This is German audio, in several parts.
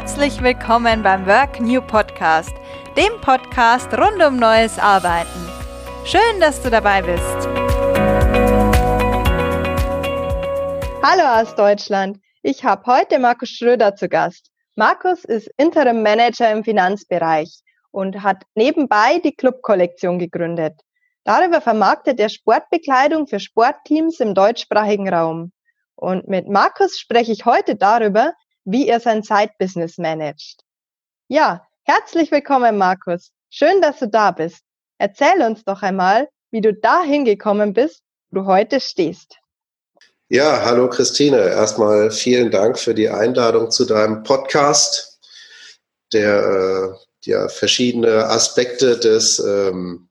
Herzlich willkommen beim Work New Podcast, dem Podcast rund um neues Arbeiten. Schön, dass du dabei bist. Hallo aus Deutschland. Ich habe heute Markus Schröder zu Gast. Markus ist Interim Manager im Finanzbereich und hat nebenbei die Club-Kollektion gegründet. Darüber vermarktet er Sportbekleidung für Sportteams im deutschsprachigen Raum. Und mit Markus spreche ich heute darüber, wie er sein Side-Business managt. Ja, herzlich willkommen, Markus. Schön, dass du da bist. Erzähl uns doch einmal, wie du dahin gekommen bist, wo du heute stehst. Ja, hallo Christine. Erstmal vielen Dank für die Einladung zu deinem Podcast, der äh, ja verschiedene Aspekte des ähm,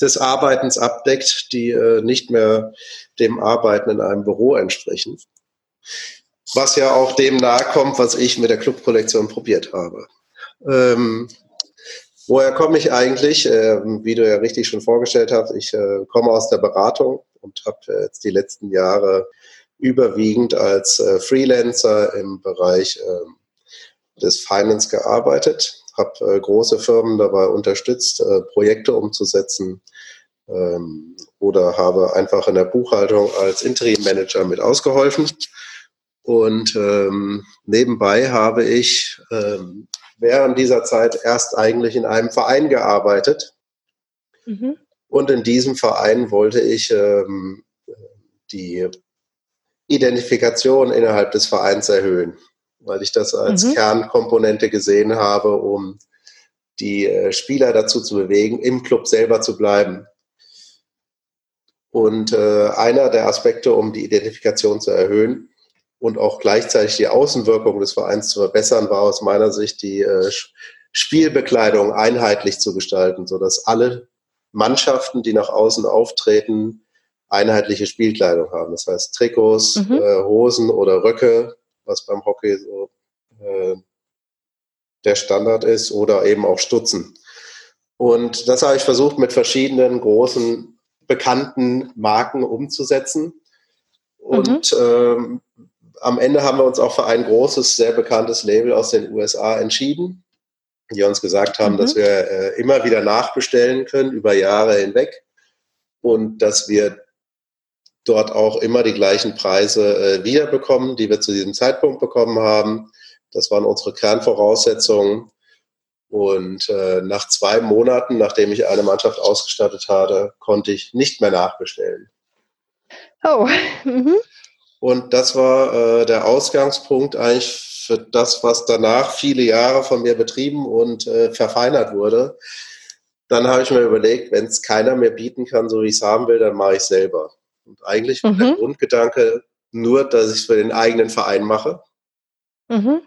des Arbeitens abdeckt, die äh, nicht mehr dem Arbeiten in einem Büro entsprechen. Was ja auch dem nahe kommt, was ich mit der Clubkollektion probiert habe. Ähm, woher komme ich eigentlich? Ähm, wie du ja richtig schon vorgestellt hast, ich äh, komme aus der Beratung und habe jetzt die letzten Jahre überwiegend als äh, Freelancer im Bereich äh, des Finance gearbeitet habe äh, große Firmen dabei unterstützt, äh, Projekte umzusetzen ähm, oder habe einfach in der Buchhaltung als Interim-Manager mit ausgeholfen. Und ähm, nebenbei habe ich ähm, während dieser Zeit erst eigentlich in einem Verein gearbeitet. Mhm. Und in diesem Verein wollte ich ähm, die Identifikation innerhalb des Vereins erhöhen weil ich das als mhm. Kernkomponente gesehen habe, um die äh, Spieler dazu zu bewegen, im Club selber zu bleiben. Und äh, einer der Aspekte, um die Identifikation zu erhöhen und auch gleichzeitig die Außenwirkung des Vereins zu verbessern, war aus meiner Sicht die äh, Spielbekleidung einheitlich zu gestalten, sodass alle Mannschaften, die nach außen auftreten, einheitliche Spielkleidung haben. Das heißt Trikots, mhm. äh, Hosen oder Röcke, was beim Hockey so äh, der Standard ist, oder eben auch Stutzen. Und das habe ich versucht mit verschiedenen großen bekannten Marken umzusetzen. Und mhm. ähm, am Ende haben wir uns auch für ein großes, sehr bekanntes Label aus den USA entschieden, die uns gesagt haben, mhm. dass wir äh, immer wieder nachbestellen können über Jahre hinweg und dass wir dort auch immer die gleichen Preise äh, wiederbekommen, die wir zu diesem Zeitpunkt bekommen haben. Das waren unsere Kernvoraussetzungen. Und äh, nach zwei Monaten, nachdem ich eine Mannschaft ausgestattet hatte, konnte ich nicht mehr nachbestellen. Oh. Mhm. Und das war äh, der Ausgangspunkt eigentlich für das, was danach viele Jahre von mir betrieben und äh, verfeinert wurde. Dann habe ich mir überlegt, wenn es keiner mehr bieten kann, so wie ich es haben will, dann mache ich es selber. Und eigentlich mhm. der Grundgedanke nur, dass ich es für den eigenen Verein mache. Mhm.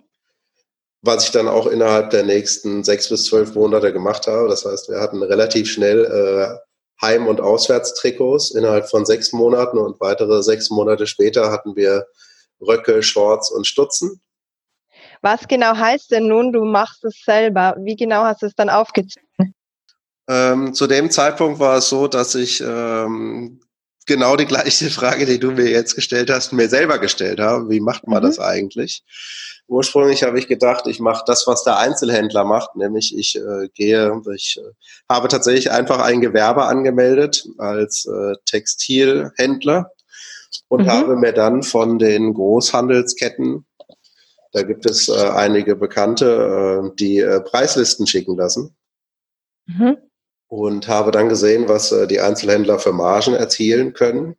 Was ich dann auch innerhalb der nächsten sechs bis zwölf Monate gemacht habe. Das heißt, wir hatten relativ schnell äh, Heim- und Auswärtstrikots innerhalb von sechs Monaten und weitere sechs Monate später hatten wir Röcke, Shorts und Stutzen. Was genau heißt denn nun, du machst es selber? Wie genau hast du es dann aufgezogen? Ähm, zu dem Zeitpunkt war es so, dass ich ähm, genau die gleiche Frage, die du mir jetzt gestellt hast, mir selber gestellt habe. Wie macht man mhm. das eigentlich? Ursprünglich habe ich gedacht, ich mache das, was der Einzelhändler macht, nämlich ich äh, gehe, ich äh, habe tatsächlich einfach ein Gewerbe angemeldet als äh, Textilhändler und mhm. habe mir dann von den Großhandelsketten, da gibt es äh, einige Bekannte, äh, die äh, Preislisten schicken lassen. Mhm und habe dann gesehen, was äh, die Einzelhändler für Margen erzielen können.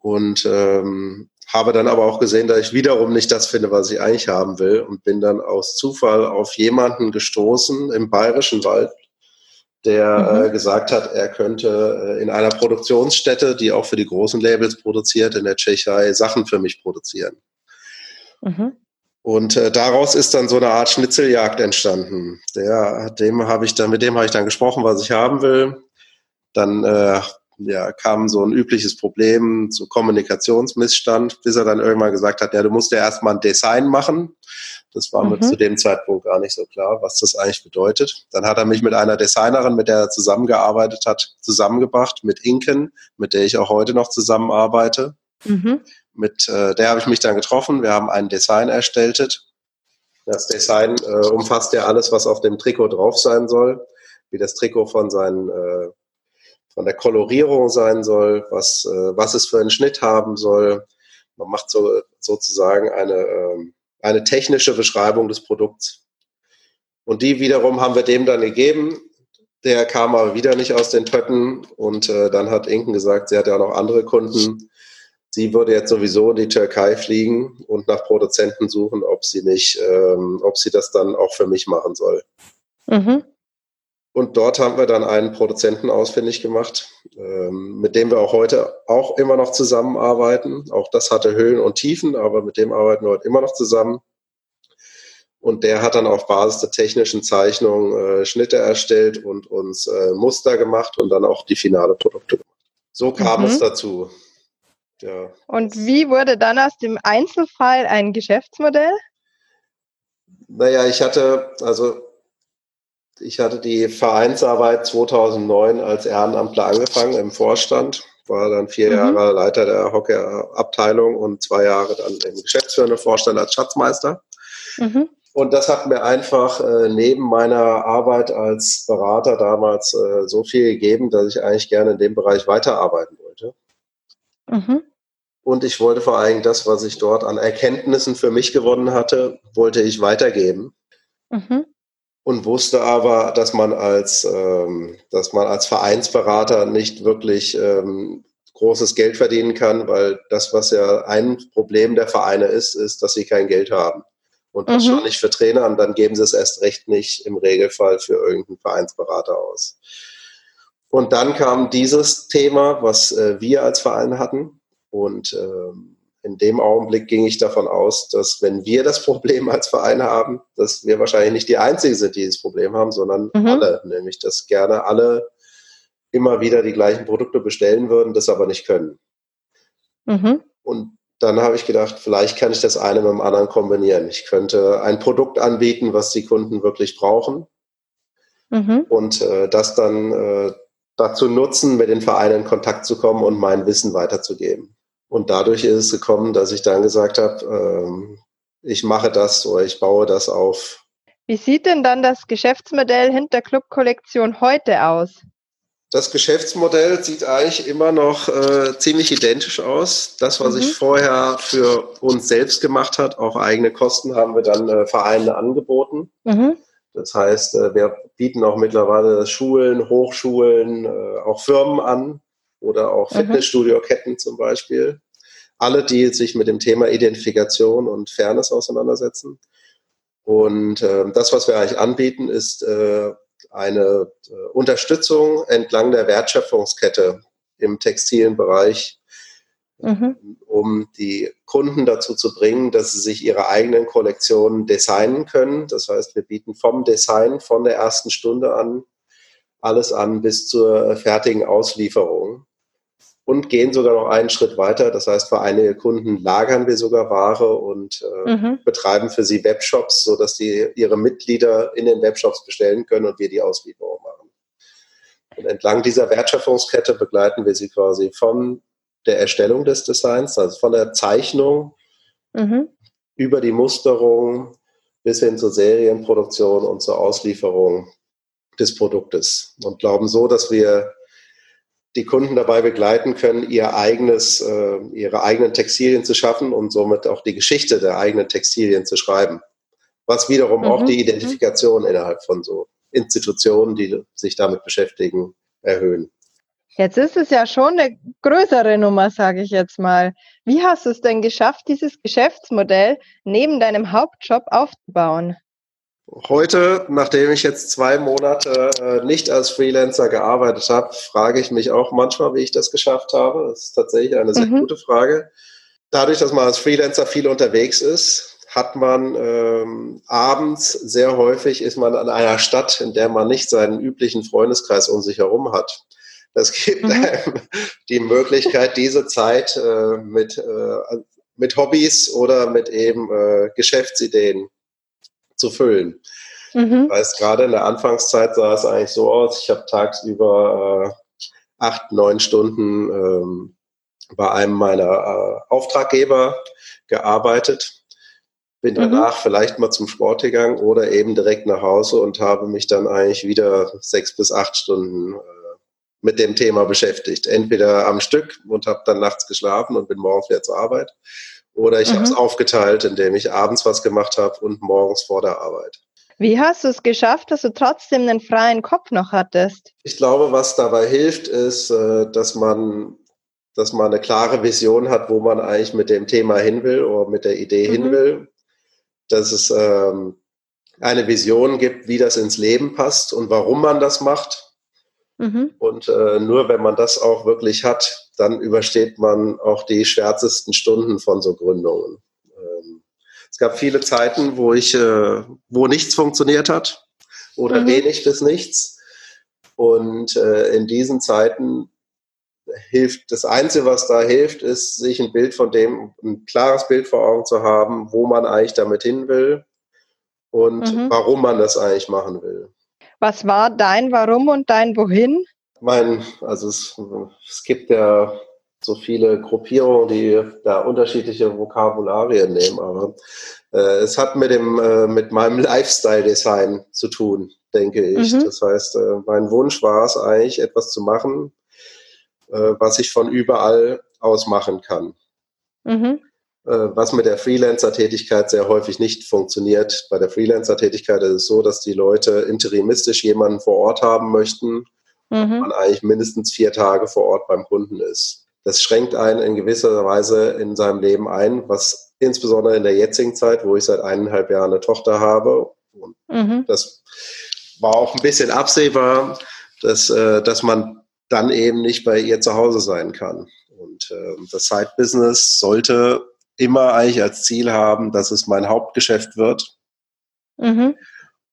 Und ähm, habe dann aber auch gesehen, dass ich wiederum nicht das finde, was ich eigentlich haben will und bin dann aus Zufall auf jemanden gestoßen im bayerischen Wald, der mhm. äh, gesagt hat, er könnte äh, in einer Produktionsstätte, die auch für die großen Labels produziert, in der Tschechei Sachen für mich produzieren. Mhm. Und äh, daraus ist dann so eine Art Schnitzeljagd entstanden. Der, dem habe ich dann, mit dem habe ich dann gesprochen, was ich haben will. Dann äh, ja, kam so ein übliches Problem zu Kommunikationsmissstand, bis er dann irgendwann gesagt hat, ja, du musst ja erstmal ein Design machen. Das war mhm. mir zu dem Zeitpunkt gar nicht so klar, was das eigentlich bedeutet. Dann hat er mich mit einer Designerin, mit der er zusammengearbeitet hat, zusammengebracht, mit Inken, mit der ich auch heute noch zusammenarbeite. Mhm. Mit äh, der habe ich mich dann getroffen. Wir haben ein Design erstellt Das Design äh, umfasst ja alles, was auf dem Trikot drauf sein soll, wie das Trikot von seinen äh, von der Kolorierung sein soll, was, äh, was es für einen Schnitt haben soll. Man macht so, sozusagen eine, äh, eine technische Beschreibung des Produkts. Und die wiederum haben wir dem dann gegeben. Der kam aber wieder nicht aus den Pötten und äh, dann hat Inken gesagt, sie hat ja noch andere Kunden. Sie würde jetzt sowieso in die Türkei fliegen und nach Produzenten suchen, ob sie nicht, ähm, ob sie das dann auch für mich machen soll. Mhm. Und dort haben wir dann einen Produzenten ausfindig gemacht, ähm, mit dem wir auch heute auch immer noch zusammenarbeiten. Auch das hatte Höhen und Tiefen, aber mit dem arbeiten wir heute immer noch zusammen. Und der hat dann auf Basis der technischen Zeichnung äh, Schnitte erstellt und uns äh, Muster gemacht und dann auch die finale Produkte gemacht. So kam mhm. es dazu. Ja. Und wie wurde dann aus dem Einzelfall ein Geschäftsmodell? Naja, ich hatte, also ich hatte die Vereinsarbeit 2009 als Ehrenamtler angefangen im Vorstand, war dann vier mhm. Jahre Leiter der Hockeyabteilung und zwei Jahre dann im geschäftsführenden Vorstand als Schatzmeister. Mhm. Und das hat mir einfach äh, neben meiner Arbeit als Berater damals äh, so viel gegeben, dass ich eigentlich gerne in dem Bereich weiterarbeiten wollte. Mhm. Und ich wollte vor allem das, was ich dort an Erkenntnissen für mich gewonnen hatte, wollte ich weitergeben. Mhm und wusste aber, dass man als, ähm, dass man als Vereinsberater nicht wirklich ähm, großes Geld verdienen kann, weil das, was ja ein Problem der Vereine ist, ist, dass sie kein Geld haben. Und das mhm. schon nicht für Trainer und dann geben sie es erst recht nicht im Regelfall für irgendeinen Vereinsberater aus. Und dann kam dieses Thema, was äh, wir als Verein hatten. Und ähm, in dem Augenblick ging ich davon aus, dass wenn wir das Problem als Verein haben, dass wir wahrscheinlich nicht die Einzigen sind, die das Problem haben, sondern mhm. alle. Nämlich, dass gerne alle immer wieder die gleichen Produkte bestellen würden, das aber nicht können. Mhm. Und dann habe ich gedacht, vielleicht kann ich das eine mit dem anderen kombinieren. Ich könnte ein Produkt anbieten, was die Kunden wirklich brauchen. Mhm. Und äh, das dann äh, dazu nutzen, mit den Vereinen in Kontakt zu kommen und mein Wissen weiterzugeben. Und dadurch ist es gekommen, dass ich dann gesagt habe, ähm, ich mache das oder ich baue das auf. Wie sieht denn dann das Geschäftsmodell hinter Club Kollektion heute aus? Das Geschäftsmodell sieht eigentlich immer noch äh, ziemlich identisch aus. Das, was mhm. ich vorher für uns selbst gemacht hat, auch eigene Kosten, haben wir dann äh, Vereinen angeboten. Mhm. Das heißt, äh, wir bieten auch mittlerweile Schulen, Hochschulen, äh, auch Firmen an, oder auch mhm. Fitnessstudio-Ketten zum Beispiel. Alle, die sich mit dem Thema Identifikation und Fairness auseinandersetzen. Und äh, das, was wir eigentlich anbieten, ist äh, eine äh, Unterstützung entlang der Wertschöpfungskette im textilen Bereich, mhm. um die Kunden dazu zu bringen, dass sie sich ihre eigenen Kollektionen designen können. Das heißt, wir bieten vom Design von der ersten Stunde an alles an bis zur fertigen Auslieferung und gehen sogar noch einen Schritt weiter. Das heißt, für einige Kunden lagern wir sogar Ware und äh, mhm. betreiben für sie Webshops, sodass die ihre Mitglieder in den Webshops bestellen können und wir die Auslieferung machen. Und entlang dieser Wertschöpfungskette begleiten wir sie quasi von der Erstellung des Designs, also von der Zeichnung mhm. über die Musterung bis hin zur Serienproduktion und zur Auslieferung des Produktes und glauben so, dass wir die Kunden dabei begleiten können, ihr eigenes, äh, ihre eigenen Textilien zu schaffen und somit auch die Geschichte der eigenen Textilien zu schreiben. Was wiederum mhm. auch die mhm. Identifikation innerhalb von so Institutionen, die sich damit beschäftigen, erhöhen. Jetzt ist es ja schon eine größere Nummer, sage ich jetzt mal. Wie hast du es denn geschafft, dieses Geschäftsmodell neben deinem Hauptjob aufzubauen? Heute, nachdem ich jetzt zwei Monate äh, nicht als Freelancer gearbeitet habe, frage ich mich auch manchmal, wie ich das geschafft habe. Das ist tatsächlich eine sehr mhm. gute Frage. Dadurch, dass man als Freelancer viel unterwegs ist, hat man ähm, abends sehr häufig ist man an einer Stadt, in der man nicht seinen üblichen Freundeskreis um sich herum hat. Das gibt mhm. einem die Möglichkeit, diese Zeit äh, mit, äh, mit Hobbys oder mit eben äh, Geschäftsideen zu füllen. Mhm. Heißt, gerade in der Anfangszeit sah es eigentlich so aus, ich habe tagsüber äh, acht, neun Stunden ähm, bei einem meiner äh, Auftraggeber gearbeitet. bin mhm. danach mhm. vielleicht mal zum Sport gegangen oder eben direkt nach Hause und habe mich dann eigentlich wieder sechs bis acht Stunden äh, mit dem Thema beschäftigt. Entweder am Stück und habe dann nachts geschlafen und bin morgens wieder zur Arbeit. Oder ich mhm. habe es aufgeteilt, indem ich abends was gemacht habe und morgens vor der Arbeit. Wie hast du es geschafft, dass du trotzdem einen freien Kopf noch hattest? Ich glaube, was dabei hilft, ist, äh, dass man, dass man eine klare Vision hat, wo man eigentlich mit dem Thema hin will oder mit der Idee mhm. hin will. Dass es ähm, eine Vision gibt, wie das ins Leben passt und warum man das macht. Mhm. Und äh, nur wenn man das auch wirklich hat, dann übersteht man auch die schwärzesten Stunden von so Gründungen. Ähm, es gab viele Zeiten, wo ich, äh, wo nichts funktioniert hat oder mhm. wenig bis nichts. Und äh, in diesen Zeiten hilft, das Einzige, was da hilft, ist, sich ein Bild von dem, ein klares Bild vor Augen zu haben, wo man eigentlich damit hin will und mhm. warum man das eigentlich machen will. Was war dein Warum und dein Wohin? Mein, also es, es gibt ja so viele Gruppierungen, die da unterschiedliche Vokabularien nehmen, aber äh, es hat mit dem äh, mit meinem Lifestyle-Design zu tun, denke ich. Mhm. Das heißt, äh, mein Wunsch war es eigentlich, etwas zu machen, äh, was ich von überall aus machen kann. Mhm. Äh, was mit der Freelancer-Tätigkeit sehr häufig nicht funktioniert. Bei der Freelancer-Tätigkeit ist es so, dass die Leute interimistisch jemanden vor Ort haben möchten mhm. man eigentlich mindestens vier Tage vor Ort beim Kunden ist. Das schränkt einen in gewisser Weise in seinem Leben ein, was insbesondere in der jetzigen Zeit, wo ich seit eineinhalb Jahren eine Tochter habe, und mhm. das war auch ein bisschen absehbar, dass, äh, dass man dann eben nicht bei ihr zu Hause sein kann. Und äh, das Side-Business sollte immer eigentlich als Ziel haben, dass es mein Hauptgeschäft wird mhm.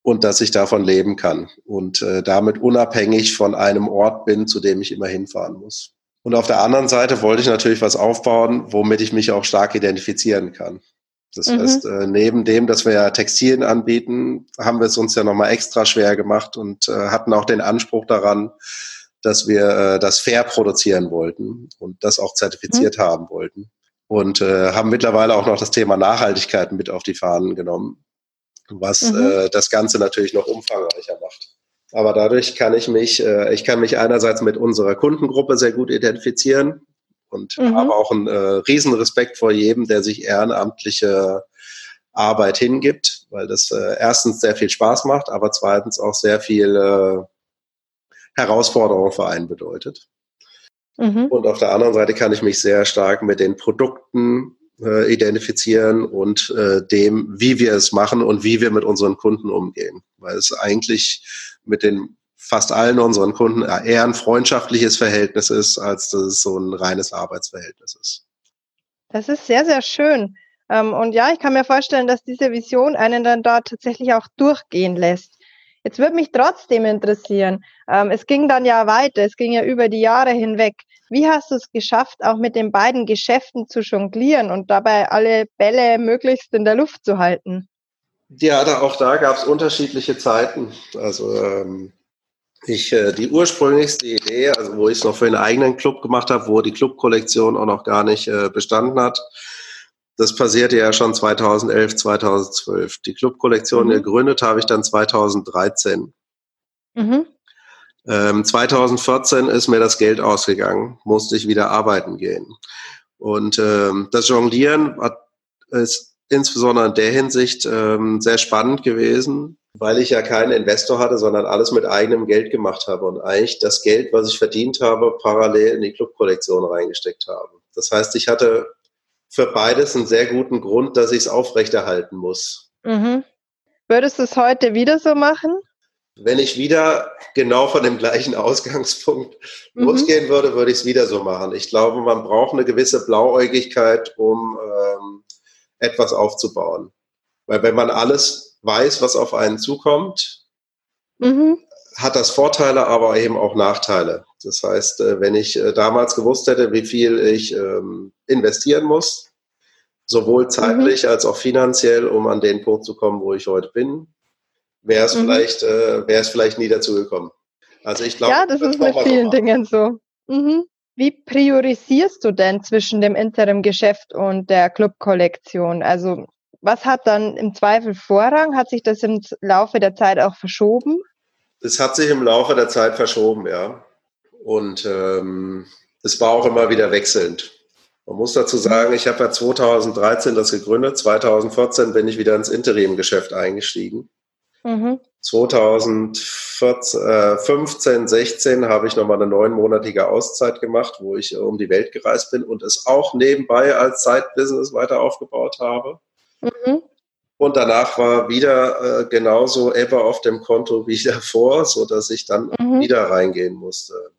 Und dass ich davon leben kann und äh, damit unabhängig von einem Ort bin, zu dem ich immer hinfahren muss. Und auf der anderen Seite wollte ich natürlich was aufbauen, womit ich mich auch stark identifizieren kann. Das mhm. heißt, äh, neben dem, dass wir ja Textilien anbieten, haben wir es uns ja nochmal extra schwer gemacht und äh, hatten auch den Anspruch daran, dass wir äh, das fair produzieren wollten und das auch zertifiziert mhm. haben wollten und äh, haben mittlerweile auch noch das Thema Nachhaltigkeit mit auf die Fahnen genommen, was mhm. äh, das Ganze natürlich noch umfangreicher macht. Aber dadurch kann ich mich, äh, ich kann mich einerseits mit unserer Kundengruppe sehr gut identifizieren und mhm. habe auch einen äh, riesen Respekt vor jedem, der sich ehrenamtliche Arbeit hingibt, weil das äh, erstens sehr viel Spaß macht, aber zweitens auch sehr viel äh, Herausforderung für einen bedeutet. Mhm. Und auf der anderen Seite kann ich mich sehr stark mit den Produkten äh, identifizieren und äh, dem, wie wir es machen und wie wir mit unseren Kunden umgehen. Weil es eigentlich mit den fast allen unseren Kunden eher ein freundschaftliches Verhältnis ist, als dass es so ein reines Arbeitsverhältnis ist. Das ist sehr, sehr schön. Ähm, und ja, ich kann mir vorstellen, dass diese Vision einen dann dort tatsächlich auch durchgehen lässt. Jetzt würde mich trotzdem interessieren, ähm, es ging dann ja weiter, es ging ja über die Jahre hinweg. Wie hast du es geschafft, auch mit den beiden Geschäften zu jonglieren und dabei alle Bälle möglichst in der Luft zu halten? Ja, da, auch da gab es unterschiedliche Zeiten. Also ähm, ich äh, die ursprünglichste Idee, also wo ich es noch für einen eigenen Club gemacht habe, wo die Clubkollektion auch noch gar nicht äh, bestanden hat, das passierte ja schon 2011, 2012. Die Clubkollektion mhm. gegründet habe ich dann 2013. Mhm. Ähm, 2014 ist mir das Geld ausgegangen, musste ich wieder arbeiten gehen. Und ähm, das Jonglieren hat, ist insbesondere in der Hinsicht ähm, sehr spannend gewesen, weil ich ja keinen Investor hatte, sondern alles mit eigenem Geld gemacht habe und eigentlich das Geld, was ich verdient habe, parallel in die Clubkollektion reingesteckt habe. Das heißt, ich hatte für beides einen sehr guten Grund, dass ich es aufrechterhalten muss. Mhm. Würdest du es heute wieder so machen? Wenn ich wieder genau von dem gleichen Ausgangspunkt mhm. losgehen würde, würde ich es wieder so machen. Ich glaube, man braucht eine gewisse Blauäugigkeit, um ähm, etwas aufzubauen. Weil wenn man alles weiß, was auf einen zukommt, mhm. hat das Vorteile, aber eben auch Nachteile. Das heißt, äh, wenn ich äh, damals gewusst hätte, wie viel ich ähm, investieren muss, sowohl mhm. zeitlich mhm. als auch finanziell, um an den Punkt zu kommen, wo ich heute bin, wäre es mhm. vielleicht, äh, wäre es vielleicht nie dazu gekommen. Also ich glaube, ja, das, das ist mit vielen Dingen so. Mhm. Wie priorisierst du denn zwischen dem Interim-Geschäft und der Club-Kollektion? Also was hat dann im Zweifel Vorrang? Hat sich das im Laufe der Zeit auch verschoben? Es hat sich im Laufe der Zeit verschoben, ja. Und ähm, es war auch immer wieder wechselnd. Man muss dazu sagen, ich habe ja 2013 das gegründet, 2014 bin ich wieder ins Interim-Geschäft eingestiegen. Mhm. 2015, 16 habe ich nochmal eine neunmonatige Auszeit gemacht, wo ich um die Welt gereist bin und es auch nebenbei als Zeitbusiness weiter aufgebaut habe. Mhm. Und danach war wieder äh, genauso ever auf dem Konto wie davor, so dass ich dann mhm. wieder reingehen musste.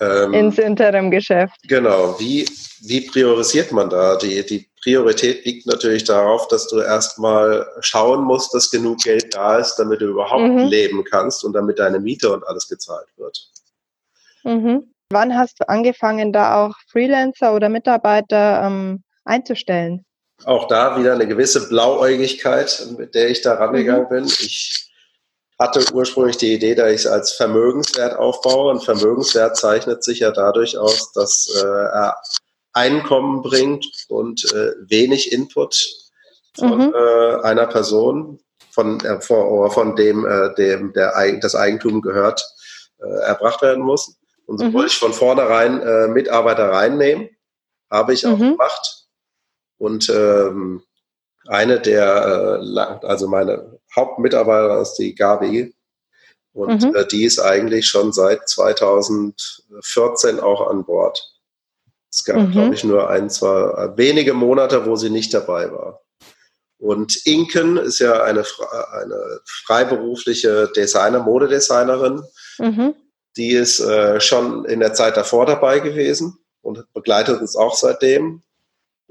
Ähm, Ins Interim-Geschäft. Genau. Wie, wie priorisiert man da? Die, die Priorität liegt natürlich darauf, dass du erstmal schauen musst, dass genug Geld da ist, damit du überhaupt mhm. leben kannst und damit deine Miete und alles gezahlt wird. Mhm. Wann hast du angefangen, da auch Freelancer oder Mitarbeiter ähm, einzustellen? Auch da wieder eine gewisse Blauäugigkeit, mit der ich da rangegangen mhm. bin. Ich hatte ursprünglich die Idee, dass ich es als Vermögenswert aufbaue. Und Vermögenswert zeichnet sich ja dadurch aus, dass äh, er Einkommen bringt und äh, wenig Input von mhm. äh, einer Person, von, äh, von, von dem, äh, dem der, das Eigentum gehört, äh, erbracht werden muss. Und so mhm. wollte ich von vornherein äh, Mitarbeiter reinnehmen. Habe ich auch mhm. gemacht. Und ähm, eine der, äh, also meine Hauptmitarbeiter ist die Gabi. Und mhm. äh, die ist eigentlich schon seit 2014 auch an Bord. Es gab, mhm. glaube ich, nur ein, zwei, wenige Monate, wo sie nicht dabei war. Und Inken ist ja eine, eine freiberufliche Designer, Modedesignerin. Mhm. Die ist äh, schon in der Zeit davor dabei gewesen und begleitet uns auch seitdem.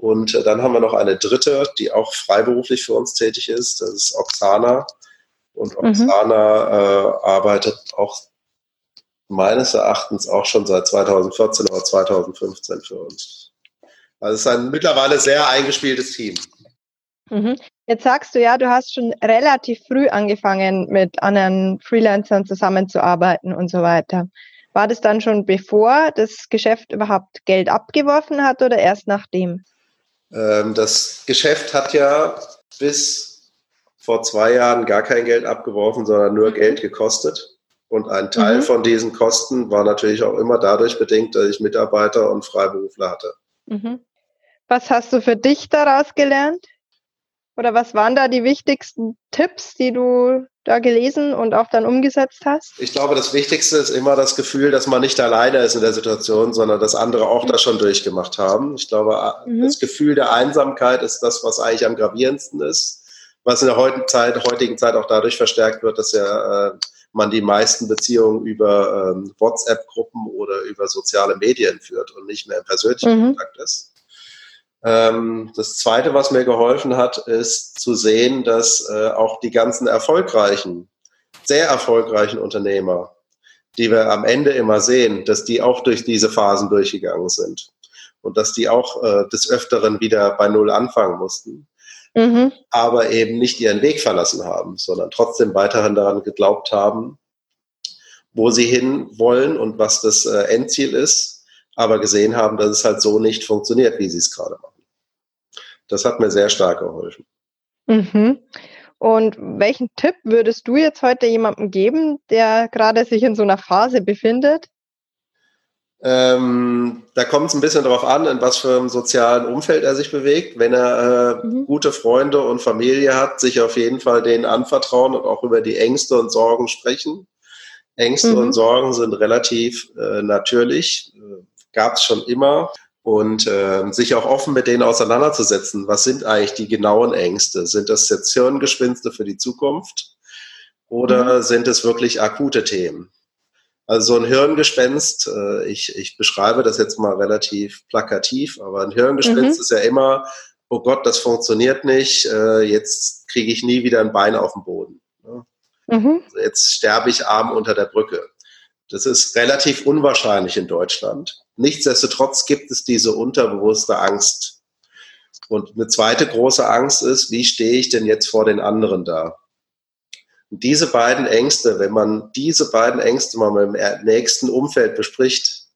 Und äh, dann haben wir noch eine dritte, die auch freiberuflich für uns tätig ist. Das ist Oksana. Und mhm. Oksana mhm. äh, arbeitet auch meines Erachtens auch schon seit 2014 oder 2015 für uns. Also es ist ein mittlerweile sehr eingespieltes Team. Mhm. Jetzt sagst du ja, du hast schon relativ früh angefangen, mit anderen Freelancern zusammenzuarbeiten und so weiter. War das dann schon bevor das Geschäft überhaupt Geld abgeworfen hat oder erst nachdem? Ähm, das Geschäft hat ja bis vor zwei Jahren gar kein Geld abgeworfen, sondern nur mhm. Geld gekostet. Und ein Teil mhm. von diesen Kosten war natürlich auch immer dadurch bedingt, dass ich Mitarbeiter und Freiberufler hatte. Mhm. Was hast du für dich daraus gelernt? Oder was waren da die wichtigsten Tipps, die du da gelesen und auch dann umgesetzt hast? Ich glaube, das Wichtigste ist immer das Gefühl, dass man nicht alleine ist in der Situation, sondern dass andere auch das schon durchgemacht haben. Ich glaube, mhm. das Gefühl der Einsamkeit ist das, was eigentlich am gravierendsten ist, was in der heutigen Zeit, heutigen Zeit auch dadurch verstärkt wird, dass ja äh, man die meisten Beziehungen über ähm, WhatsApp-Gruppen oder über soziale Medien führt und nicht mehr im persönlichen mhm. Kontakt ist. Ähm, das Zweite, was mir geholfen hat, ist zu sehen, dass äh, auch die ganzen erfolgreichen, sehr erfolgreichen Unternehmer, die wir am Ende immer sehen, dass die auch durch diese Phasen durchgegangen sind und dass die auch äh, des Öfteren wieder bei Null anfangen mussten, mhm. aber eben nicht ihren Weg verlassen haben, sondern trotzdem weiterhin daran geglaubt haben, wo sie hin wollen und was das äh, Endziel ist aber gesehen haben, dass es halt so nicht funktioniert, wie sie es gerade machen. Das hat mir sehr stark geholfen. Mhm. Und welchen Tipp würdest du jetzt heute jemandem geben, der gerade sich in so einer Phase befindet? Ähm, da kommt es ein bisschen darauf an, in was für einem sozialen Umfeld er sich bewegt. Wenn er äh, mhm. gute Freunde und Familie hat, sich auf jeden Fall denen anvertrauen und auch über die Ängste und Sorgen sprechen. Ängste mhm. und Sorgen sind relativ äh, natürlich. Äh, gab es schon immer. Und äh, sich auch offen mit denen auseinanderzusetzen. Was sind eigentlich die genauen Ängste? Sind das jetzt Hirngespinste für die Zukunft oder mhm. sind es wirklich akute Themen? Also so ein Hirngespenst, äh, ich, ich beschreibe das jetzt mal relativ plakativ, aber ein Hirngespinst mhm. ist ja immer, oh Gott, das funktioniert nicht, äh, jetzt kriege ich nie wieder ein Bein auf den Boden. Ne? Mhm. Jetzt sterbe ich arm unter der Brücke. Das ist relativ unwahrscheinlich in Deutschland. Nichtsdestotrotz gibt es diese unterbewusste Angst. Und eine zweite große Angst ist, wie stehe ich denn jetzt vor den anderen da? Und diese beiden Ängste, wenn man diese beiden Ängste mal mit dem nächsten Umfeld bespricht,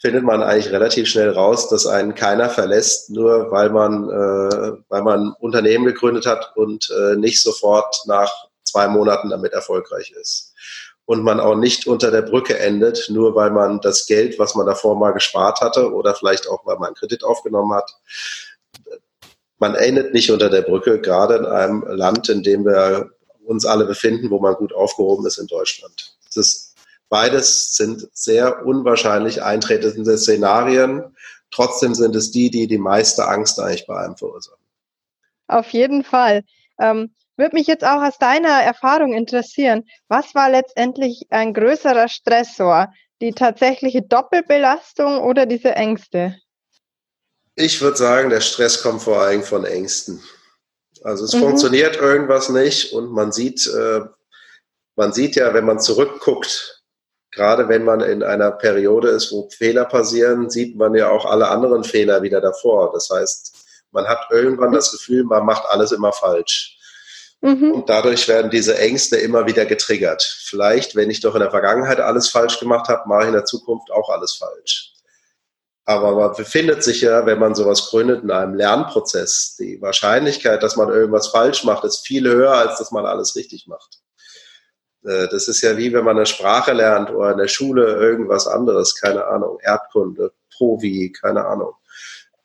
findet man eigentlich relativ schnell raus, dass einen keiner verlässt, nur weil man, äh, weil man ein Unternehmen gegründet hat und äh, nicht sofort nach zwei Monaten damit erfolgreich ist. Und man auch nicht unter der Brücke endet, nur weil man das Geld, was man davor mal gespart hatte oder vielleicht auch, weil man einen Kredit aufgenommen hat, man endet nicht unter der Brücke, gerade in einem Land, in dem wir uns alle befinden, wo man gut aufgehoben ist in Deutschland. Das ist, beides sind sehr unwahrscheinlich eintretende Szenarien. Trotzdem sind es die, die die meiste Angst eigentlich bei einem verursachen. Auf jeden Fall. Ähm, würde mich jetzt auch aus deiner Erfahrung interessieren, was war letztendlich ein größerer Stressor? Die tatsächliche Doppelbelastung oder diese Ängste? Ich würde sagen, der Stress kommt vor allem von Ängsten. Also es mhm. funktioniert irgendwas nicht und man sieht, äh, man sieht ja, wenn man zurückguckt, gerade wenn man in einer Periode ist, wo Fehler passieren, sieht man ja auch alle anderen Fehler wieder davor. Das heißt, man hat irgendwann das Gefühl, man macht alles immer falsch. Mhm. Und dadurch werden diese Ängste immer wieder getriggert. Vielleicht, wenn ich doch in der Vergangenheit alles falsch gemacht habe, mache ich in der Zukunft auch alles falsch. Aber man befindet sich ja, wenn man sowas gründet, in einem Lernprozess. Die Wahrscheinlichkeit, dass man irgendwas falsch macht, ist viel höher, als dass man alles richtig macht. Äh, das ist ja wie wenn man eine Sprache lernt oder in der Schule irgendwas anderes, keine Ahnung, Erdkunde, Provi, keine Ahnung.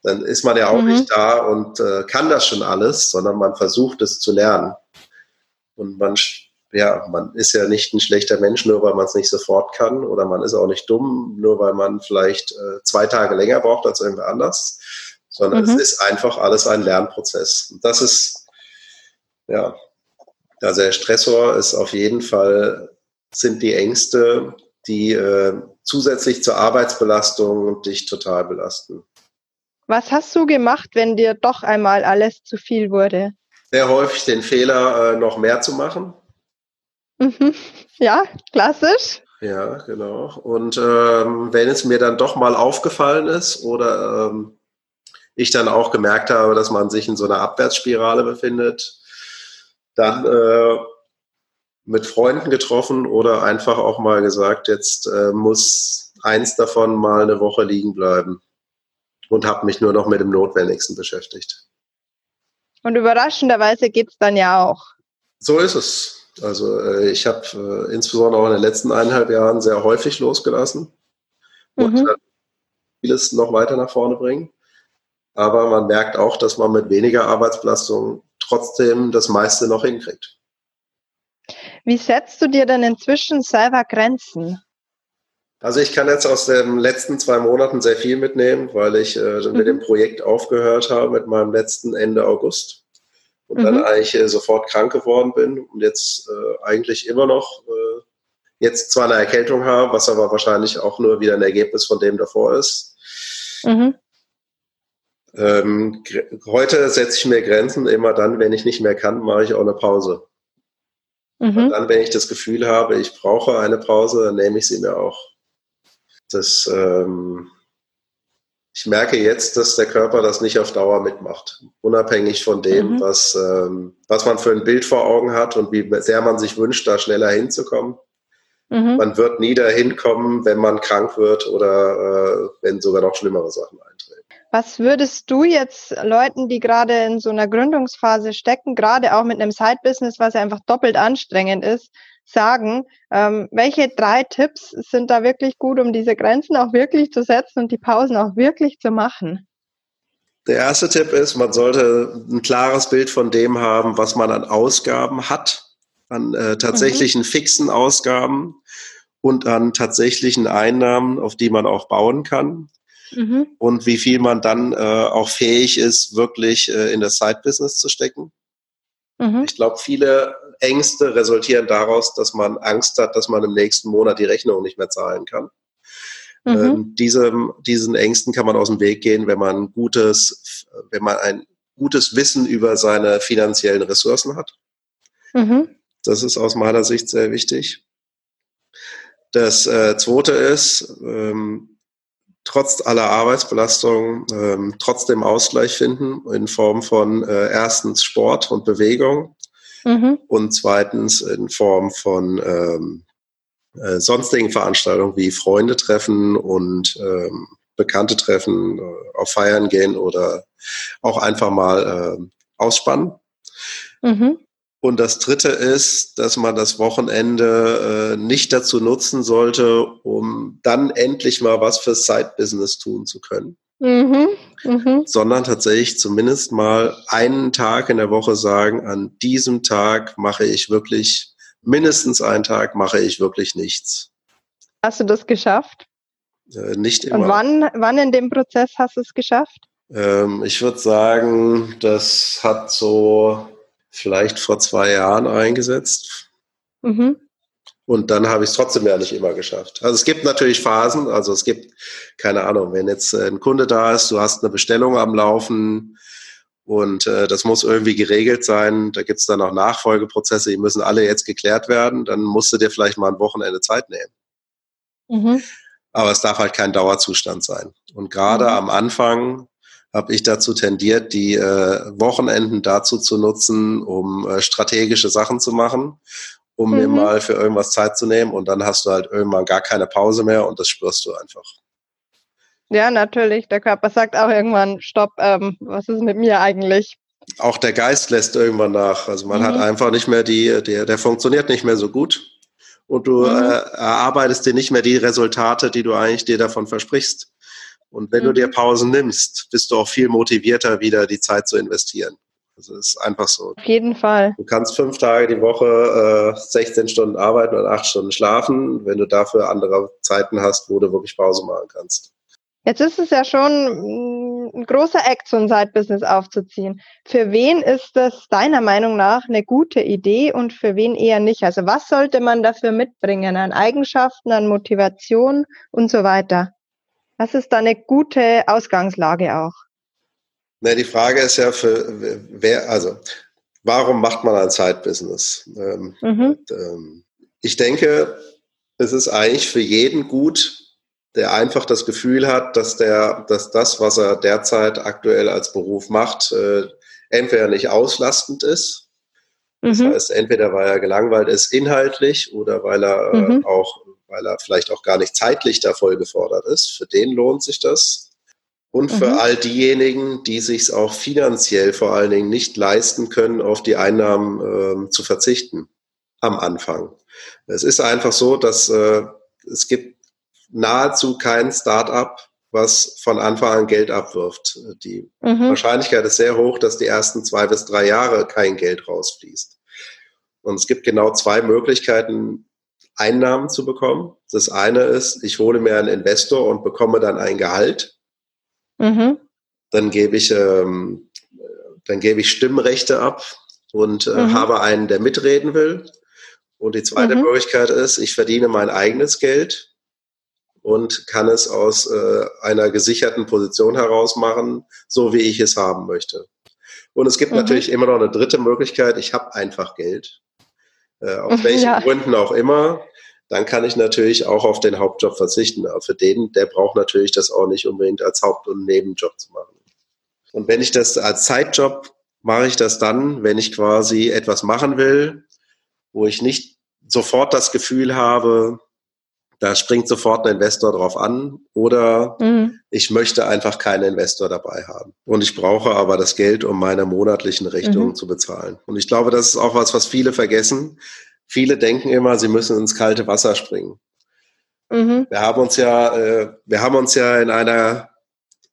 Dann ist man ja auch mhm. nicht da und äh, kann das schon alles, sondern man versucht es zu lernen. Und man ja, man ist ja nicht ein schlechter Mensch, nur weil man es nicht sofort kann, oder man ist auch nicht dumm, nur weil man vielleicht äh, zwei Tage länger braucht als irgendwer anders, sondern mhm. es ist einfach alles ein Lernprozess. Und das ist, ja, also der Stressor ist auf jeden Fall, sind die Ängste, die äh, zusätzlich zur Arbeitsbelastung dich total belasten. Was hast du gemacht, wenn dir doch einmal alles zu viel wurde? Sehr häufig den Fehler, äh, noch mehr zu machen. Mhm. Ja, klassisch. Ja, genau. Und ähm, wenn es mir dann doch mal aufgefallen ist oder ähm, ich dann auch gemerkt habe, dass man sich in so einer Abwärtsspirale befindet, dann äh, mit Freunden getroffen oder einfach auch mal gesagt, jetzt äh, muss eins davon mal eine Woche liegen bleiben und habe mich nur noch mit dem Notwendigsten beschäftigt. Und überraschenderweise geht es dann ja auch. So ist es. Also äh, ich habe äh, insbesondere auch in den letzten eineinhalb Jahren sehr häufig losgelassen und mhm. vieles noch weiter nach vorne bringen. Aber man merkt auch, dass man mit weniger Arbeitsbelastung trotzdem das meiste noch hinkriegt. Wie setzt du dir denn inzwischen selber Grenzen? Also ich kann jetzt aus den letzten zwei Monaten sehr viel mitnehmen, weil ich äh, mit mhm. dem Projekt aufgehört habe mit meinem letzten Ende August und mhm. dann eigentlich äh, sofort krank geworden bin und jetzt äh, eigentlich immer noch äh, jetzt zwar eine Erkältung habe, was aber wahrscheinlich auch nur wieder ein Ergebnis von dem davor ist. Mhm. Ähm, heute setze ich mir Grenzen. Immer dann, wenn ich nicht mehr kann, mache ich auch eine Pause. Mhm. Dann, wenn ich das Gefühl habe, ich brauche eine Pause, dann nehme ich sie mir auch. Das ähm, ich merke jetzt, dass der Körper das nicht auf Dauer mitmacht. Unabhängig von dem, mhm. was, ähm, was man für ein Bild vor Augen hat und wie sehr man sich wünscht, da schneller hinzukommen. Mhm. Man wird nie dahin kommen, wenn man krank wird oder äh, wenn sogar noch schlimmere Sachen eintreten. Was würdest du jetzt Leuten, die gerade in so einer Gründungsphase stecken, gerade auch mit einem Side-Business, was ja einfach doppelt anstrengend ist, sagen, ähm, welche drei Tipps sind da wirklich gut, um diese Grenzen auch wirklich zu setzen und die Pausen auch wirklich zu machen? Der erste Tipp ist, man sollte ein klares Bild von dem haben, was man an Ausgaben hat, an äh, tatsächlichen mhm. fixen Ausgaben und an tatsächlichen Einnahmen, auf die man auch bauen kann. Mhm. Und wie viel man dann äh, auch fähig ist, wirklich äh, in das Side-Business zu stecken. Mhm. Ich glaube, viele Ängste resultieren daraus, dass man Angst hat, dass man im nächsten Monat die Rechnung nicht mehr zahlen kann. Mhm. Ähm, diesem, diesen Ängsten kann man aus dem Weg gehen, wenn man gutes, wenn man ein gutes Wissen über seine finanziellen Ressourcen hat. Mhm. Das ist aus meiner Sicht sehr wichtig. Das äh, zweite ist, ähm, trotz aller Arbeitsbelastung ähm, trotzdem Ausgleich finden in Form von äh, erstens Sport und Bewegung mhm. und zweitens in Form von ähm, äh, sonstigen Veranstaltungen wie Freunde treffen und ähm, Bekannte treffen, äh, auf Feiern gehen oder auch einfach mal äh, ausspannen. Mhm. Und das Dritte ist, dass man das Wochenende äh, nicht dazu nutzen sollte, um dann endlich mal was fürs Side-Business tun zu können. Mhm, mh. Sondern tatsächlich zumindest mal einen Tag in der Woche sagen, an diesem Tag mache ich wirklich, mindestens einen Tag mache ich wirklich nichts. Hast du das geschafft? Äh, nicht immer. Und wann, wann in dem Prozess hast du es geschafft? Ähm, ich würde sagen, das hat so vielleicht vor zwei Jahren eingesetzt. Mhm. Und dann habe ich es trotzdem ja nicht immer geschafft. Also es gibt natürlich Phasen, also es gibt, keine Ahnung, wenn jetzt ein Kunde da ist, du hast eine Bestellung am Laufen und äh, das muss irgendwie geregelt sein, da gibt es dann auch Nachfolgeprozesse, die müssen alle jetzt geklärt werden, dann musst du dir vielleicht mal ein Wochenende Zeit nehmen. Mhm. Aber es darf halt kein Dauerzustand sein. Und gerade mhm. am Anfang habe ich dazu tendiert, die äh, Wochenenden dazu zu nutzen, um äh, strategische Sachen zu machen, um mhm. mir mal für irgendwas Zeit zu nehmen und dann hast du halt irgendwann gar keine Pause mehr und das spürst du einfach. Ja, natürlich. Der Körper sagt auch irgendwann, stopp, ähm, was ist mit mir eigentlich? Auch der Geist lässt irgendwann nach. Also man mhm. hat einfach nicht mehr die, der, der funktioniert nicht mehr so gut und du mhm. äh, erarbeitest dir nicht mehr die Resultate, die du eigentlich dir davon versprichst. Und wenn mhm. du dir Pausen nimmst, bist du auch viel motivierter, wieder die Zeit zu investieren. Also es ist einfach so. Auf jeden Fall. Du kannst fünf Tage die Woche äh, 16 Stunden arbeiten und acht Stunden schlafen, wenn du dafür andere Zeiten hast, wo du wirklich Pause machen kannst. Jetzt ist es ja schon mm, ein großer Act, so ein Side-Business aufzuziehen. Für wen ist das deiner Meinung nach eine gute Idee und für wen eher nicht? Also was sollte man dafür mitbringen an Eigenschaften, an Motivation und so weiter? Was ist da eine gute Ausgangslage auch? Na, die Frage ist ja für wer, also warum macht man ein Side-Business? Ähm, mhm. ähm, ich denke, es ist eigentlich für jeden gut, der einfach das Gefühl hat, dass der, dass das, was er derzeit aktuell als Beruf macht, äh, entweder nicht auslastend ist. Das mhm. heißt, entweder weil er gelangweilt ist inhaltlich oder weil er äh, mhm. auch weil er vielleicht auch gar nicht zeitlich da voll gefordert ist. Für den lohnt sich das. Und für mhm. all diejenigen, die sich auch finanziell vor allen Dingen nicht leisten können, auf die Einnahmen äh, zu verzichten am Anfang. Es ist einfach so, dass äh, es gibt nahezu kein Start-up, was von Anfang an Geld abwirft. Die mhm. Wahrscheinlichkeit ist sehr hoch, dass die ersten zwei bis drei Jahre kein Geld rausfließt. Und es gibt genau zwei Möglichkeiten, Einnahmen zu bekommen. Das eine ist, ich hole mir einen Investor und bekomme dann ein Gehalt. Mhm. Dann gebe ich, ähm, dann gebe ich Stimmrechte ab und äh, mhm. habe einen, der mitreden will. Und die zweite mhm. Möglichkeit ist, ich verdiene mein eigenes Geld und kann es aus äh, einer gesicherten Position heraus machen, so wie ich es haben möchte. Und es gibt mhm. natürlich immer noch eine dritte Möglichkeit, ich habe einfach Geld äh, aus welchen ja. Gründen auch immer, dann kann ich natürlich auch auf den Hauptjob verzichten. Aber für den, der braucht natürlich das auch nicht unbedingt als Haupt- und Nebenjob zu machen. Und wenn ich das als Zeitjob mache ich das dann, wenn ich quasi etwas machen will, wo ich nicht sofort das Gefühl habe, da springt sofort ein Investor drauf an oder mhm. ich möchte einfach keinen Investor dabei haben. Und ich brauche aber das Geld, um meine monatlichen Rechnungen mhm. zu bezahlen. Und ich glaube, das ist auch was, was viele vergessen. Viele denken immer, sie müssen ins kalte Wasser springen. Mhm. Wir haben uns ja, äh, wir haben uns ja in einer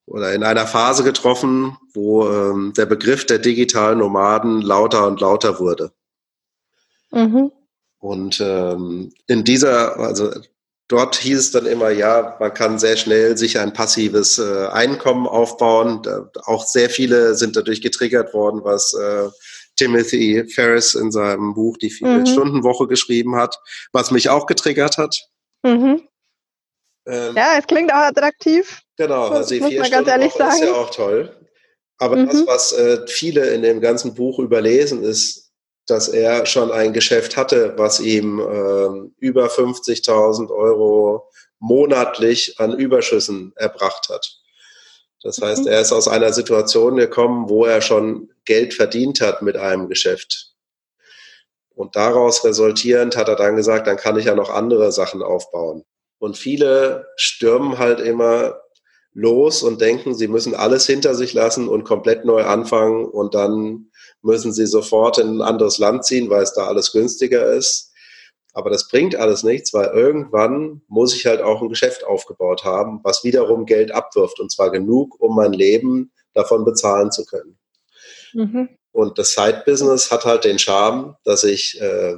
oder in einer Phase getroffen, wo ähm, der Begriff der digitalen Nomaden lauter und lauter wurde. Mhm. Und ähm, in dieser, also Dort hieß es dann immer, ja, man kann sehr schnell sich ein passives äh, Einkommen aufbauen. Da, auch sehr viele sind dadurch getriggert worden, was äh, Timothy Ferris in seinem Buch Die Vier-Stunden-Woche mhm. geschrieben hat, was mich auch getriggert hat. Mhm. Ähm, ja, es klingt auch attraktiv. Genau, also die Vier-Stunden-Woche ist ja auch toll. Aber mhm. das, was äh, viele in dem ganzen Buch überlesen, ist, dass er schon ein Geschäft hatte, was ihm äh, über 50.000 Euro monatlich an Überschüssen erbracht hat. Das heißt, mhm. er ist aus einer Situation gekommen, wo er schon Geld verdient hat mit einem Geschäft. Und daraus resultierend hat er dann gesagt, dann kann ich ja noch andere Sachen aufbauen. Und viele stürmen halt immer los und denken, sie müssen alles hinter sich lassen und komplett neu anfangen und dann müssen sie sofort in ein anderes Land ziehen, weil es da alles günstiger ist. Aber das bringt alles nichts, weil irgendwann muss ich halt auch ein Geschäft aufgebaut haben, was wiederum Geld abwirft und zwar genug, um mein Leben davon bezahlen zu können. Mhm. Und das Side-Business hat halt den Charme, dass ich äh,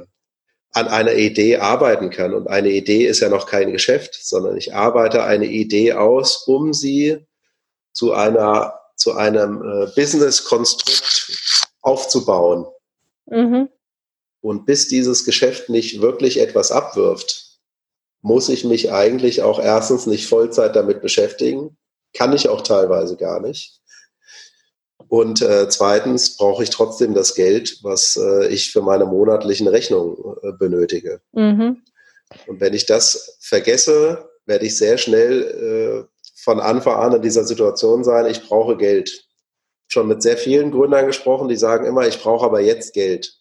an einer Idee arbeiten kann. Und eine Idee ist ja noch kein Geschäft, sondern ich arbeite eine Idee aus, um sie zu einer zu einem äh, Business-Konstrukt aufzubauen. Mhm. Und bis dieses Geschäft nicht wirklich etwas abwirft, muss ich mich eigentlich auch erstens nicht Vollzeit damit beschäftigen. Kann ich auch teilweise gar nicht. Und äh, zweitens brauche ich trotzdem das Geld, was äh, ich für meine monatlichen Rechnungen äh, benötige. Mhm. Und wenn ich das vergesse, werde ich sehr schnell äh, von Anfang an in dieser Situation sein, ich brauche Geld. Schon mit sehr vielen Gründern gesprochen, die sagen immer, ich brauche aber jetzt Geld.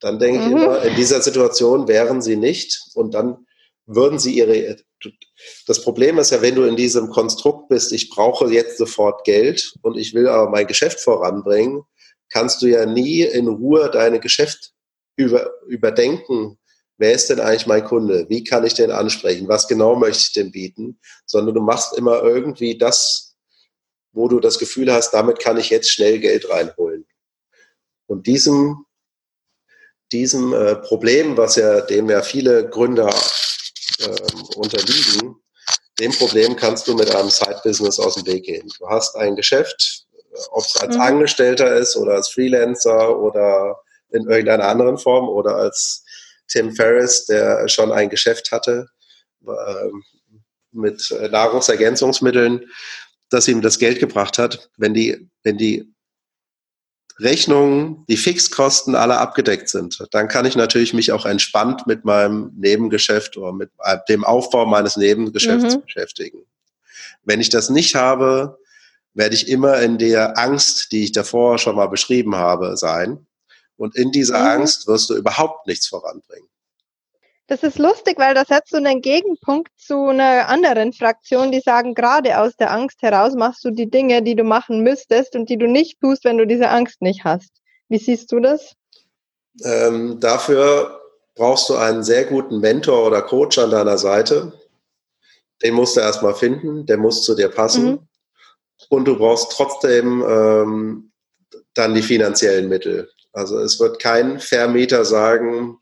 Dann denke mhm. ich immer, in dieser Situation wären sie nicht und dann würden sie ihre, das Problem ist ja, wenn du in diesem Konstrukt bist, ich brauche jetzt sofort Geld und ich will aber mein Geschäft voranbringen, kannst du ja nie in Ruhe deine Geschäft über, überdenken. Wer ist denn eigentlich mein Kunde? Wie kann ich den ansprechen? Was genau möchte ich denn bieten? Sondern du machst immer irgendwie das, wo du das Gefühl hast, damit kann ich jetzt schnell Geld reinholen. Und diesem, diesem äh, Problem, was ja, dem ja viele Gründer ähm, unterliegen, dem Problem kannst du mit einem Side-Business aus dem Weg gehen. Du hast ein Geschäft, ob es als mhm. Angestellter ist oder als Freelancer oder in irgendeiner anderen Form oder als Tim Ferriss, der schon ein Geschäft hatte äh, mit Nahrungsergänzungsmitteln, das ihm das Geld gebracht hat. Wenn die, wenn die Rechnungen, die Fixkosten alle abgedeckt sind, dann kann ich natürlich mich auch entspannt mit meinem Nebengeschäft oder mit dem Aufbau meines Nebengeschäfts mhm. beschäftigen. Wenn ich das nicht habe, werde ich immer in der Angst, die ich davor schon mal beschrieben habe, sein. Und in dieser mhm. Angst wirst du überhaupt nichts voranbringen. Das ist lustig, weil da setzt du einen Gegenpunkt zu einer anderen Fraktion, die sagen, gerade aus der Angst heraus machst du die Dinge, die du machen müsstest und die du nicht tust, wenn du diese Angst nicht hast. Wie siehst du das? Ähm, dafür brauchst du einen sehr guten Mentor oder Coach an deiner Seite. Den musst du erstmal finden, der muss zu dir passen. Mhm. Und du brauchst trotzdem ähm, dann die finanziellen Mittel. Also es wird kein Vermieter sagen,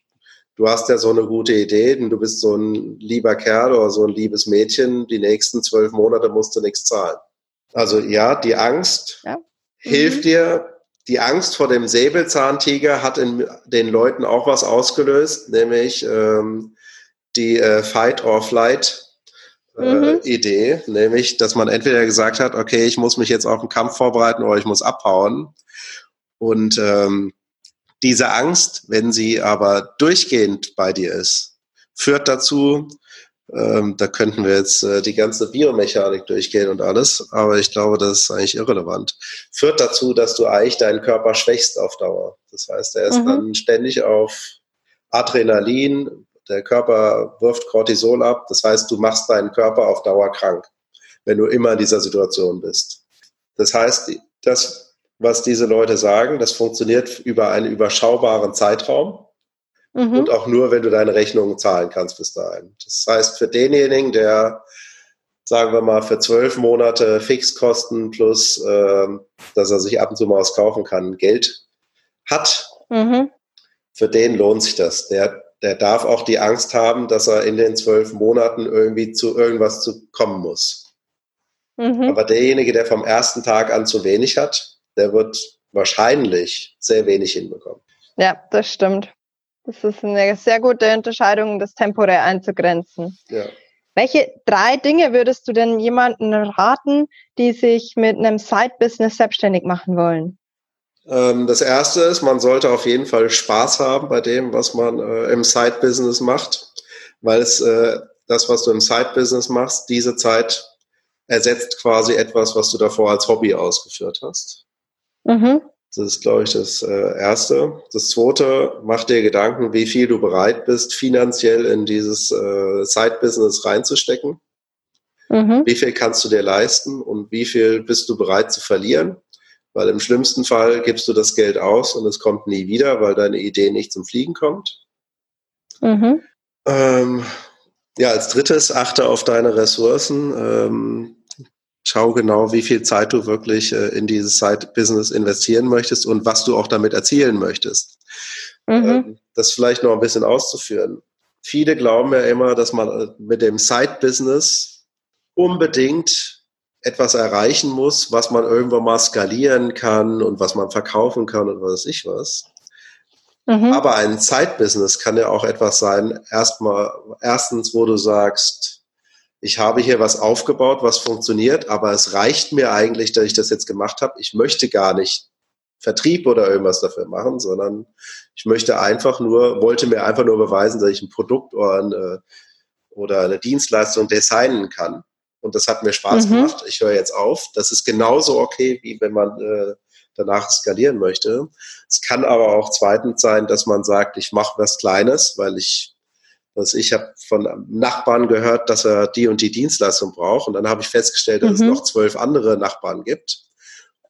du hast ja so eine gute Idee, denn du bist so ein lieber Kerl oder so ein liebes Mädchen, die nächsten zwölf Monate musst du nichts zahlen. Also ja, die Angst ja. hilft mhm. dir. Die Angst vor dem Säbelzahntiger hat in den Leuten auch was ausgelöst, nämlich ähm, die äh, Fight or Flight äh, mhm. Nämlich, dass man entweder gesagt hat, okay, ich muss mich jetzt auf einen Kampf vorbereiten oder ich muss abhauen. Und ähm, diese Angst, wenn sie aber durchgehend bei dir ist, führt dazu, ähm, da könnten wir jetzt äh, die ganze Biomechanik durchgehen und alles, aber ich glaube, das ist eigentlich irrelevant. Führt dazu, dass du eigentlich deinen Körper schwächst auf Dauer. Das heißt, er ist mhm. dann ständig auf Adrenalin, der Körper wirft Cortisol ab, das heißt, du machst deinen Körper auf Dauer krank, wenn du immer in dieser Situation bist. Das heißt, das was diese Leute sagen. Das funktioniert über einen überschaubaren Zeitraum mhm. und auch nur, wenn du deine Rechnungen zahlen kannst bis dahin. Das heißt, für denjenigen, der, sagen wir mal, für zwölf Monate Fixkosten plus, äh, dass er sich ab und zu mal was kaufen kann, Geld hat, mhm. für den lohnt sich das. Der, der darf auch die Angst haben, dass er in den zwölf Monaten irgendwie zu irgendwas zu kommen muss. Mhm. Aber derjenige, der vom ersten Tag an zu wenig hat, der wird wahrscheinlich sehr wenig hinbekommen. Ja, das stimmt. Das ist eine sehr gute Unterscheidung, das temporär einzugrenzen. Ja. Welche drei Dinge würdest du denn jemanden raten, die sich mit einem Side-Business selbstständig machen wollen? Ähm, das erste ist, man sollte auf jeden Fall Spaß haben bei dem, was man äh, im Side-Business macht, weil es äh, das, was du im Side-Business machst, diese Zeit ersetzt quasi etwas, was du davor als Hobby ausgeführt hast. Mhm. Das ist, glaube ich, das äh, Erste. Das Zweite, mach dir Gedanken, wie viel du bereit bist, finanziell in dieses äh, Side-Business reinzustecken. Mhm. Wie viel kannst du dir leisten und wie viel bist du bereit zu verlieren? Weil im schlimmsten Fall gibst du das Geld aus und es kommt nie wieder, weil deine Idee nicht zum Fliegen kommt. Mhm. Ähm, ja, als drittes, achte auf deine Ressourcen. Ähm, schau genau, wie viel Zeit du wirklich äh, in dieses Side-Business investieren möchtest und was du auch damit erzielen möchtest. Mhm. Ähm, das vielleicht noch ein bisschen auszuführen. Viele glauben ja immer, dass man äh, mit dem Side-Business unbedingt etwas erreichen muss, was man irgendwann mal skalieren kann und was man verkaufen kann und was weiß ich was. Mhm. Aber ein Zeitbusiness kann ja auch etwas sein, erstmal, erstens, wo du sagst, ich habe hier was aufgebaut, was funktioniert, aber es reicht mir eigentlich, dass ich das jetzt gemacht habe. Ich möchte gar nicht Vertrieb oder irgendwas dafür machen, sondern ich möchte einfach nur, wollte mir einfach nur beweisen, dass ich ein Produkt oder eine, oder eine Dienstleistung designen kann. Und das hat mir Spaß mhm. gemacht. Ich höre jetzt auf. Das ist genauso okay, wie wenn man äh, danach skalieren möchte. Es kann aber auch zweitens sein, dass man sagt, ich mache was Kleines, weil ich, was ich habe von Nachbarn gehört, dass er die und die Dienstleistung braucht. Und dann habe ich festgestellt, dass mhm. es noch zwölf andere Nachbarn gibt.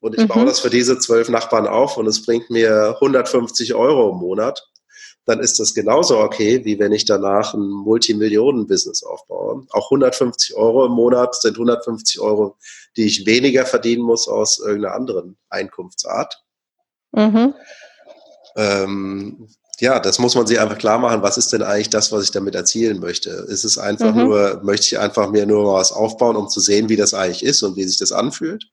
Und ich mhm. baue das für diese zwölf Nachbarn auf und es bringt mir 150 Euro im Monat dann ist das genauso okay, wie wenn ich danach ein Multimillionen-Business aufbaue. Auch 150 Euro im Monat sind 150 Euro, die ich weniger verdienen muss aus irgendeiner anderen Einkunftsart. Mhm. Ähm, ja, das muss man sich einfach klar machen. Was ist denn eigentlich das, was ich damit erzielen möchte? Ist es einfach mhm. nur, möchte ich einfach mir nur was aufbauen, um zu sehen, wie das eigentlich ist und wie sich das anfühlt?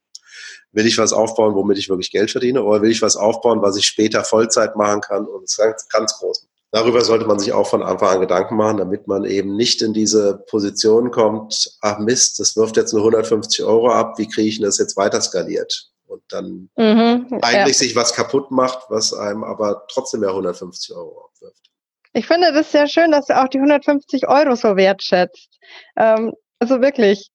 will ich was aufbauen, womit ich wirklich Geld verdiene, oder will ich was aufbauen, was ich später Vollzeit machen kann und es ganz, ganz groß. Darüber sollte man sich auch von Anfang an Gedanken machen, damit man eben nicht in diese Position kommt, ach Mist, das wirft jetzt nur 150 Euro ab, wie kriege ich das jetzt weiter skaliert? Und dann mhm, eigentlich ja. sich was kaputt macht, was einem aber trotzdem ja 150 Euro abwirft. Ich finde das sehr schön, dass du auch die 150 Euro so wertschätzt. Ähm, also wirklich,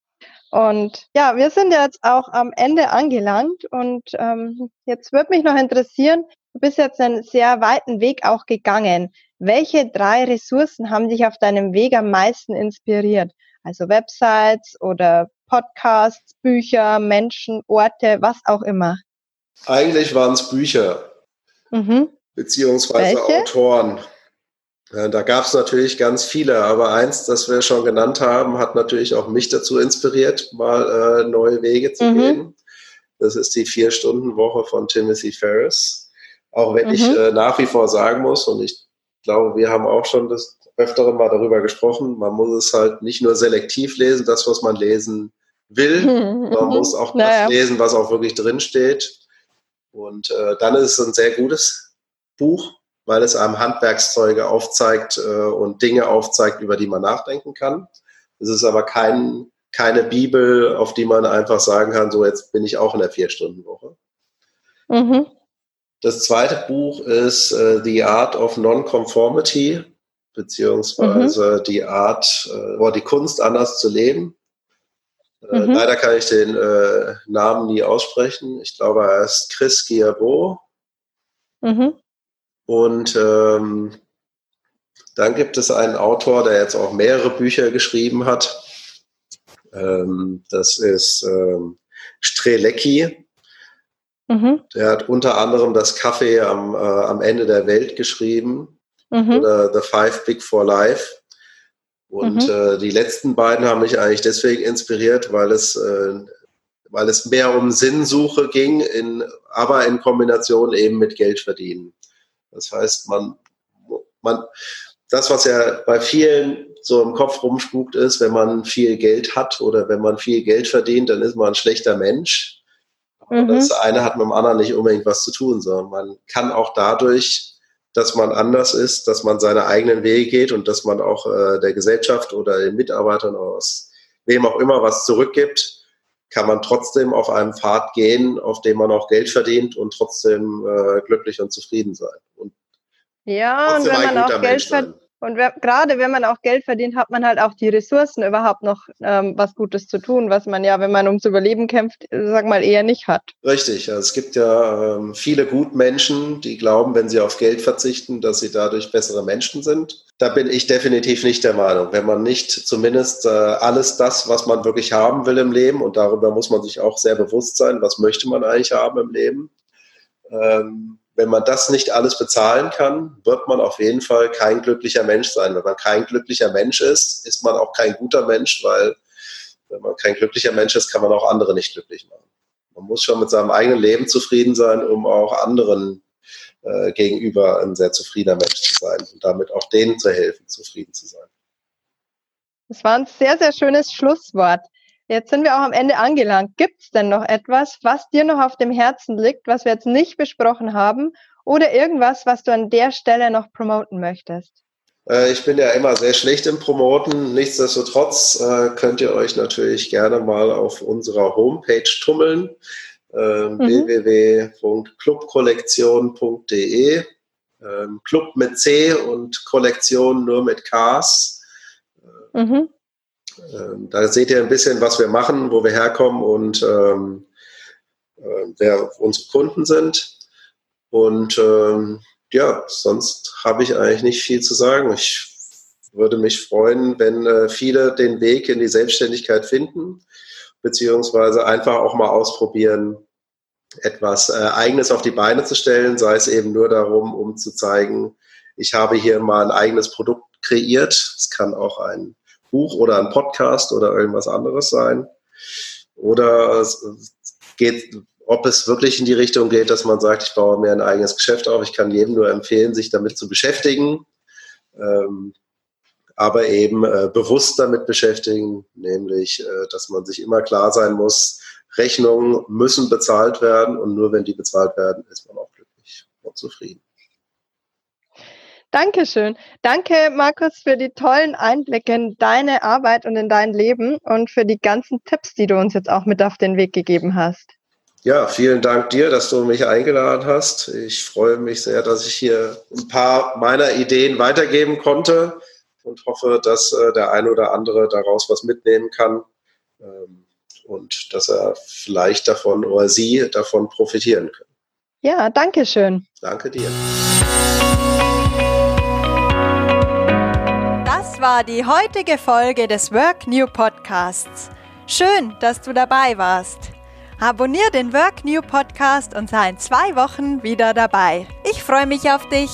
und ja, wir sind jetzt auch am Ende angelangt und ähm, jetzt würde mich noch interessieren, du bist jetzt einen sehr weiten Weg auch gegangen. Welche drei Ressourcen haben dich auf deinem Weg am meisten inspiriert? Also Websites oder Podcasts, Bücher, Menschen, Orte, was auch immer. Eigentlich waren es Bücher, mhm. beziehungsweise Welche? Autoren. Da gab es natürlich ganz viele, aber eins, das wir schon genannt haben, hat natürlich auch mich dazu inspiriert, mal äh, neue Wege zu mhm. gehen. Das ist die Vier-Stunden-Woche von Timothy Ferris. Auch wenn mhm. ich äh, nach wie vor sagen muss, und ich glaube, wir haben auch schon das öfteren mal darüber gesprochen, man muss es halt nicht nur selektiv lesen, das, was man lesen will, man muss auch naja. das lesen, was auch wirklich drinsteht. Und äh, dann ist es ein sehr gutes Buch, weil es einem Handwerkszeuge aufzeigt äh, und Dinge aufzeigt, über die man nachdenken kann. Es ist aber kein, keine Bibel, auf die man einfach sagen kann, so jetzt bin ich auch in der Vier-Stunden-Woche. Mhm. Das zweite Buch ist äh, The Art of Nonconformity, beziehungsweise mhm. die Art äh, oder die Kunst, anders zu leben. Äh, mhm. Leider kann ich den äh, Namen nie aussprechen. Ich glaube, er ist Chris Giabo. Mhm. Und ähm, dann gibt es einen Autor, der jetzt auch mehrere Bücher geschrieben hat. Ähm, das ist ähm, Strelecki. Mhm. Der hat unter anderem das Kaffee am, äh, am Ende der Welt geschrieben. Mhm. Oder The Five Big for Life. Und mhm. äh, die letzten beiden haben mich eigentlich deswegen inspiriert, weil es, äh, weil es mehr um Sinnsuche ging, in, aber in Kombination eben mit Geld verdienen. Das heißt, man, man, das, was ja bei vielen so im Kopf rumspukt, ist, wenn man viel Geld hat oder wenn man viel Geld verdient, dann ist man ein schlechter Mensch. Mhm. Das eine hat mit dem anderen nicht unbedingt was zu tun, sondern man kann auch dadurch, dass man anders ist, dass man seine eigenen Wege geht und dass man auch äh, der Gesellschaft oder den Mitarbeitern aus wem auch immer was zurückgibt, kann man trotzdem auf einem Pfad gehen, auf dem man auch Geld verdient und trotzdem äh, glücklich und zufrieden sein. Und ja, und wenn man auch Geld verdient. Und wer, gerade wenn man auch Geld verdient, hat man halt auch die Ressourcen, überhaupt noch ähm, was Gutes zu tun, was man ja, wenn man ums Überleben kämpft, sag mal, eher nicht hat. Richtig. Also es gibt ja ähm, viele Gutmenschen, die glauben, wenn sie auf Geld verzichten, dass sie dadurch bessere Menschen sind. Da bin ich definitiv nicht der Meinung. Wenn man nicht zumindest äh, alles das, was man wirklich haben will im Leben, und darüber muss man sich auch sehr bewusst sein, was möchte man eigentlich haben im Leben, ähm, wenn man das nicht alles bezahlen kann, wird man auf jeden Fall kein glücklicher Mensch sein. Wenn man kein glücklicher Mensch ist, ist man auch kein guter Mensch, weil wenn man kein glücklicher Mensch ist, kann man auch andere nicht glücklich machen. Man muss schon mit seinem eigenen Leben zufrieden sein, um auch anderen äh, gegenüber ein sehr zufriedener Mensch zu sein und damit auch denen zu helfen, zufrieden zu sein. Das war ein sehr, sehr schönes Schlusswort. Jetzt sind wir auch am Ende angelangt. Gibt es denn noch etwas, was dir noch auf dem Herzen liegt, was wir jetzt nicht besprochen haben oder irgendwas, was du an der Stelle noch promoten möchtest? Äh, ich bin ja immer sehr schlecht im Promoten. Nichtsdestotrotz äh, könnt ihr euch natürlich gerne mal auf unserer Homepage tummeln. Äh, mhm. www.clubkollektion.de ähm, Club mit C und Kollektion nur mit Ks. Mhm. Ähm, da seht ihr ein bisschen, was wir machen, wo wir herkommen und ähm, äh, wer unsere Kunden sind. Und ähm, ja, sonst habe ich eigentlich nicht viel zu sagen. Ich würde mich freuen, wenn äh, viele den Weg in die Selbstständigkeit finden, beziehungsweise einfach auch mal ausprobieren, etwas äh, Eigenes auf die Beine zu stellen, sei es eben nur darum, um zu zeigen, ich habe hier mal ein eigenes Produkt kreiert. Es kann auch ein Buch oder ein Podcast oder irgendwas anderes sein. Oder es geht, ob es wirklich in die Richtung geht, dass man sagt, ich baue mir ein eigenes Geschäft auf. Ich kann jedem nur empfehlen, sich damit zu beschäftigen, ähm, aber eben äh, bewusst damit beschäftigen, nämlich, äh, dass man sich immer klar sein muss, Rechnungen müssen bezahlt werden und nur wenn die bezahlt werden, ist man auch glücklich und zufrieden. Dankeschön. Danke, Markus, für die tollen Einblicke in deine Arbeit und in dein Leben und für die ganzen Tipps, die du uns jetzt auch mit auf den Weg gegeben hast. Ja, vielen Dank dir, dass du mich eingeladen hast. Ich freue mich sehr, dass ich hier ein paar meiner Ideen weitergeben konnte und hoffe, dass äh, der ein oder andere daraus was mitnehmen kann ähm, und dass er vielleicht davon oder sie davon profitieren können. Ja, danke schön. Danke dir. War die heutige Folge des Work New Podcasts. Schön, dass du dabei warst. Abonnier den Work New Podcast und sei in zwei Wochen wieder dabei. Ich freue mich auf dich.